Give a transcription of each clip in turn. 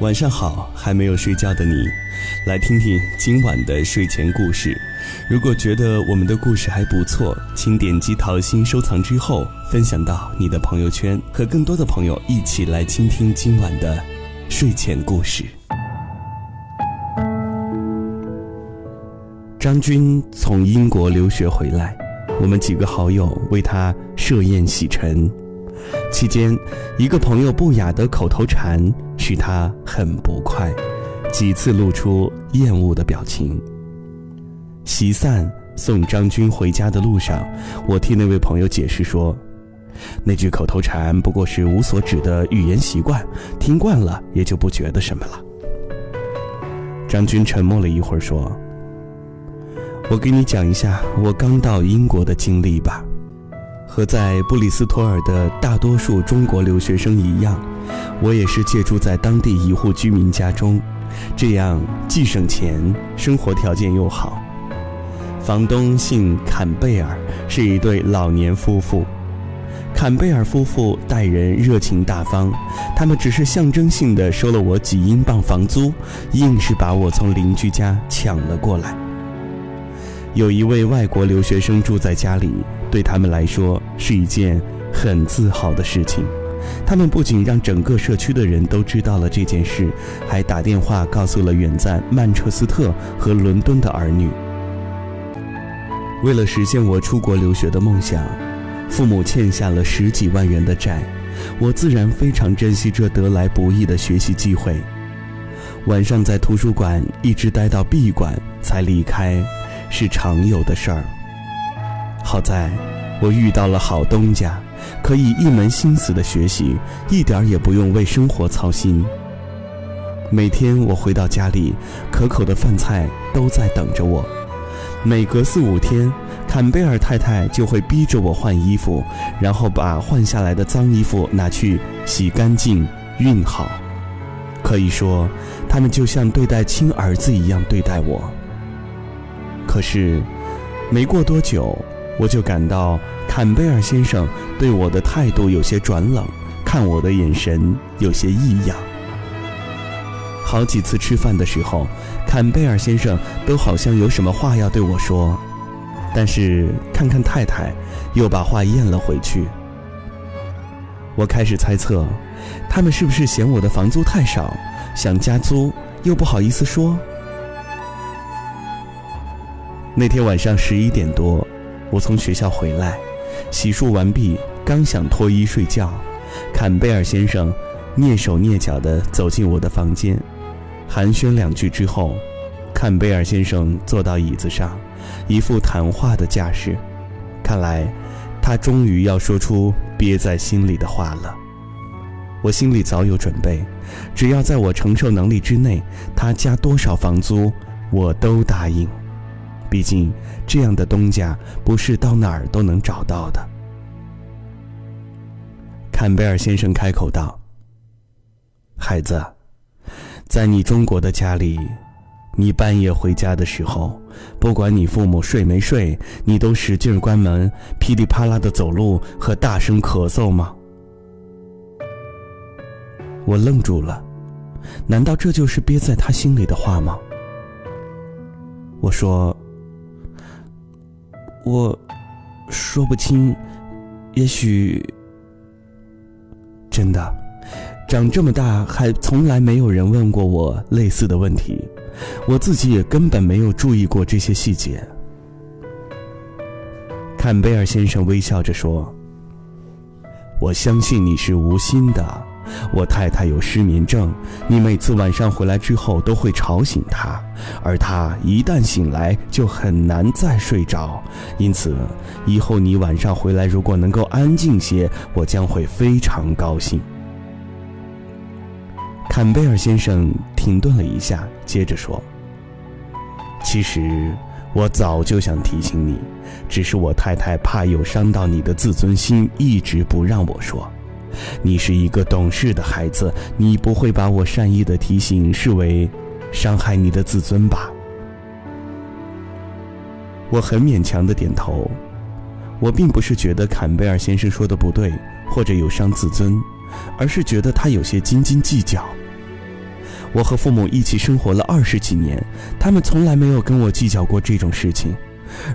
晚上好，还没有睡觉的你，来听听今晚的睡前故事。如果觉得我们的故事还不错，请点击桃心收藏之后，分享到你的朋友圈，和更多的朋友一起来倾听今晚的睡前故事。张军从英国留学回来，我们几个好友为他设宴洗尘。期间，一个朋友不雅的口头禅使他很不快，几次露出厌恶的表情。席散送张军回家的路上，我替那位朋友解释说，那句口头禅不过是无所指的语言习惯，听惯了也就不觉得什么了。张军沉默了一会儿说：“我给你讲一下我刚到英国的经历吧。”和在布里斯托尔的大多数中国留学生一样，我也是借住在当地一户居民家中，这样既省钱，生活条件又好。房东姓坎贝尔，是一对老年夫妇。坎贝尔夫妇待人热情大方，他们只是象征性的收了我几英镑房租，硬是把我从邻居家抢了过来。有一位外国留学生住在家里。对他们来说是一件很自豪的事情。他们不仅让整个社区的人都知道了这件事，还打电话告诉了远在曼彻斯特和伦敦的儿女。为了实现我出国留学的梦想，父母欠下了十几万元的债，我自然非常珍惜这得来不易的学习机会。晚上在图书馆一直待到闭馆才离开，是常有的事儿。好在，我遇到了好东家，可以一门心思的学习，一点也不用为生活操心。每天我回到家里，可口的饭菜都在等着我。每隔四五天，坎贝尔太太就会逼着我换衣服，然后把换下来的脏衣服拿去洗干净、熨好。可以说，他们就像对待亲儿子一样对待我。可是，没过多久。我就感到坎贝尔先生对我的态度有些转冷，看我的眼神有些异样。好几次吃饭的时候，坎贝尔先生都好像有什么话要对我说，但是看看太太，又把话咽了回去。我开始猜测，他们是不是嫌我的房租太少，想加租又不好意思说。那天晚上十一点多。我从学校回来，洗漱完毕，刚想脱衣睡觉，坎贝尔先生蹑手蹑脚地走进我的房间，寒暄两句之后，坎贝尔先生坐到椅子上，一副谈话的架势，看来他终于要说出憋在心里的话了。我心里早有准备，只要在我承受能力之内，他加多少房租，我都答应。毕竟，这样的东家不是到哪儿都能找到的。坎贝尔先生开口道：“孩子，在你中国的家里，你半夜回家的时候，不管你父母睡没睡，你都使劲关门，噼里啪啦的走路和大声咳嗽吗？”我愣住了，难道这就是憋在他心里的话吗？我说。我说不清，也许真的，长这么大还从来没有人问过我类似的问题，我自己也根本没有注意过这些细节。坎贝尔先生微笑着说：“我相信你是无心的。”我太太有失眠症，你每次晚上回来之后都会吵醒她，而她一旦醒来就很难再睡着。因此，以后你晚上回来如果能够安静些，我将会非常高兴。坎贝尔先生停顿了一下，接着说：“其实我早就想提醒你，只是我太太怕有伤到你的自尊心，一直不让我说。”你是一个懂事的孩子，你不会把我善意的提醒视为伤害你的自尊吧？我很勉强的点头。我并不是觉得坎贝尔先生说的不对，或者有伤自尊，而是觉得他有些斤斤计较。我和父母一起生活了二十几年，他们从来没有跟我计较过这种事情。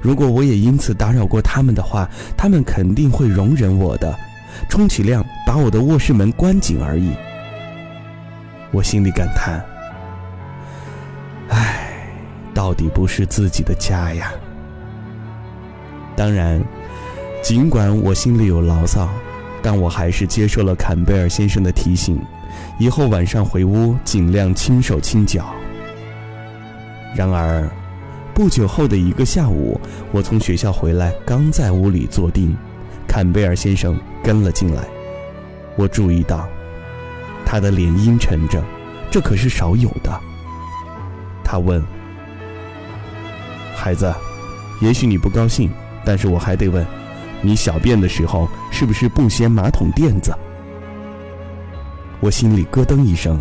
如果我也因此打扰过他们的话，他们肯定会容忍我的，充其量把我的卧室门关紧而已。我心里感叹：唉，到底不是自己的家呀。当然，尽管我心里有牢骚，但我还是接受了坎贝尔先生的提醒，以后晚上回屋尽量轻手轻脚。然而，不久后的一个下午，我从学校回来，刚在屋里坐定，坎贝尔先生跟了进来。我注意到，他的脸阴沉着，这可是少有的。他问：“孩子，也许你不高兴，但是我还得问，你小便的时候是不是不掀马桶垫子？”我心里咯噔一声，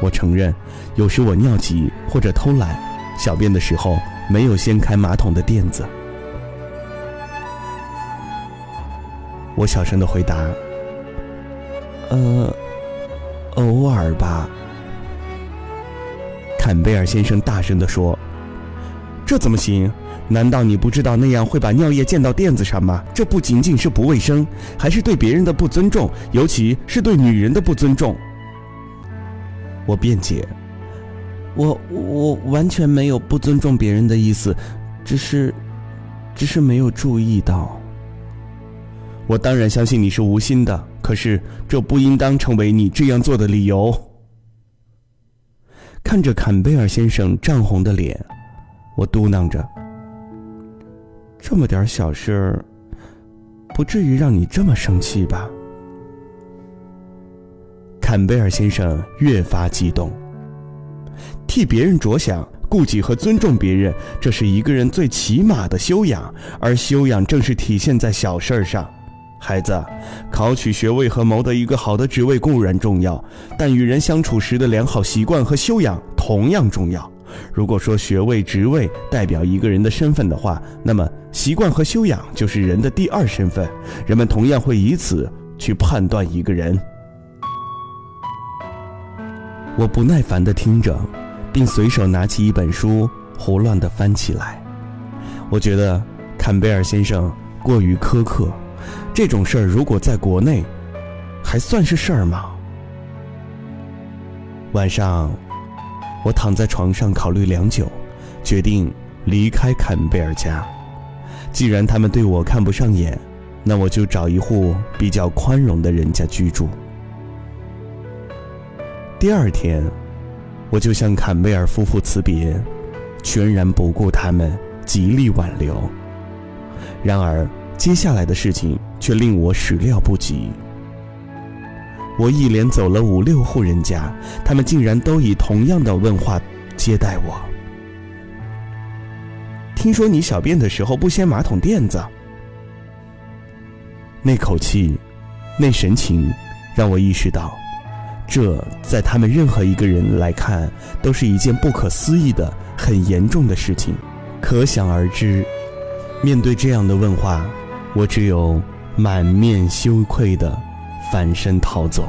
我承认，有时我尿急或者偷懒。小便的时候没有掀开马桶的垫子，我小声的回答：“呃，偶尔吧。”坎贝尔先生大声的说：“这怎么行？难道你不知道那样会把尿液溅到垫子上吗？这不仅仅是不卫生，还是对别人的不尊重，尤其是对女人的不尊重。”我辩解。我我完全没有不尊重别人的意思，只是，只是没有注意到。我当然相信你是无心的，可是这不应当成为你这样做的理由。看着坎贝尔先生涨红的脸，我嘟囔着：“这么点小事，不至于让你这么生气吧？”坎贝尔先生越发激动。替别人着想、顾及和尊重别人，这是一个人最起码的修养，而修养正是体现在小事儿上。孩子，考取学位和谋得一个好的职位固然重要，但与人相处时的良好习惯和修养同样重要。如果说学位、职位代表一个人的身份的话，那么习惯和修养就是人的第二身份。人们同样会以此去判断一个人。我不耐烦地听着。并随手拿起一本书，胡乱地翻起来。我觉得坎贝尔先生过于苛刻。这种事儿如果在国内，还算是事儿吗？晚上，我躺在床上考虑良久，决定离开坎贝尔家。既然他们对我看不上眼，那我就找一户比较宽容的人家居住。第二天。我就向坎贝尔夫妇辞别，全然不顾他们极力挽留。然而，接下来的事情却令我始料不及。我一连走了五六户人家，他们竟然都以同样的问话接待我。听说你小便的时候不掀马桶垫子，那口气，那神情，让我意识到。这在他们任何一个人来看，都是一件不可思议的、很严重的事情。可想而知，面对这样的问话，我只有满面羞愧的反身逃走。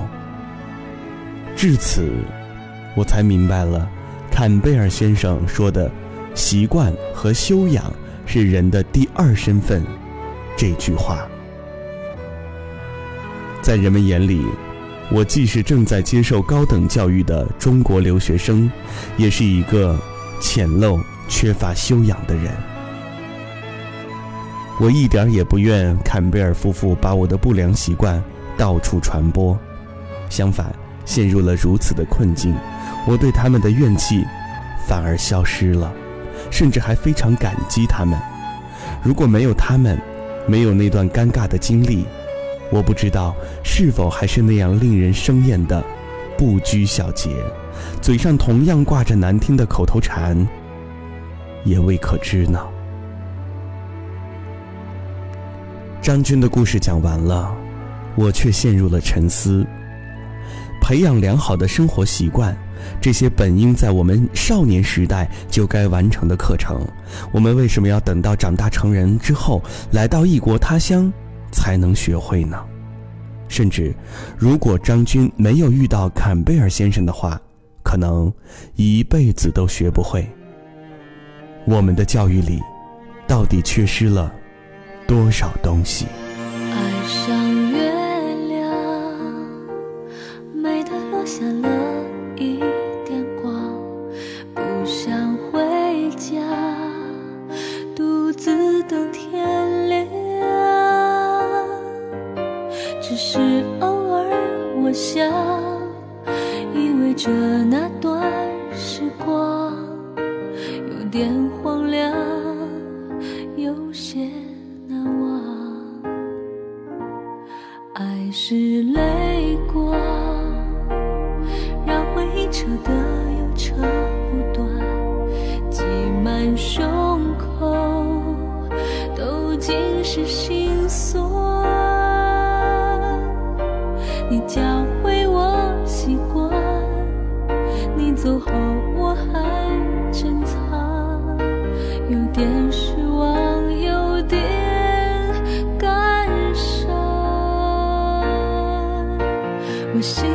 至此，我才明白了坎贝尔先生说的“习惯和修养是人的第二身份”这句话，在人们眼里。我既是正在接受高等教育的中国留学生，也是一个浅陋、缺乏修养的人。我一点也不愿坎贝尔夫妇把我的不良习惯到处传播，相反，陷入了如此的困境，我对他们的怨气反而消失了，甚至还非常感激他们。如果没有他们，没有那段尴尬的经历。我不知道是否还是那样令人生厌的不拘小节，嘴上同样挂着难听的口头禅，也未可知呢。张军的故事讲完了我却陷入了沉思。培养良好的生活习惯这些本应在我们少年时代就该完成的课程我们为什么要等到长大成人之后来到异国他乡才能学会呢？甚至如果张军没有遇到坎贝尔先生的话可能一辈子都学不会。我们的教育里到底缺失了多少东西。爱上月亮美的落下了一点光不想回家独自等天亮只是偶尔我想依偎着那段时光有点荒凉。走后我还珍藏。有点失望有点感伤。我希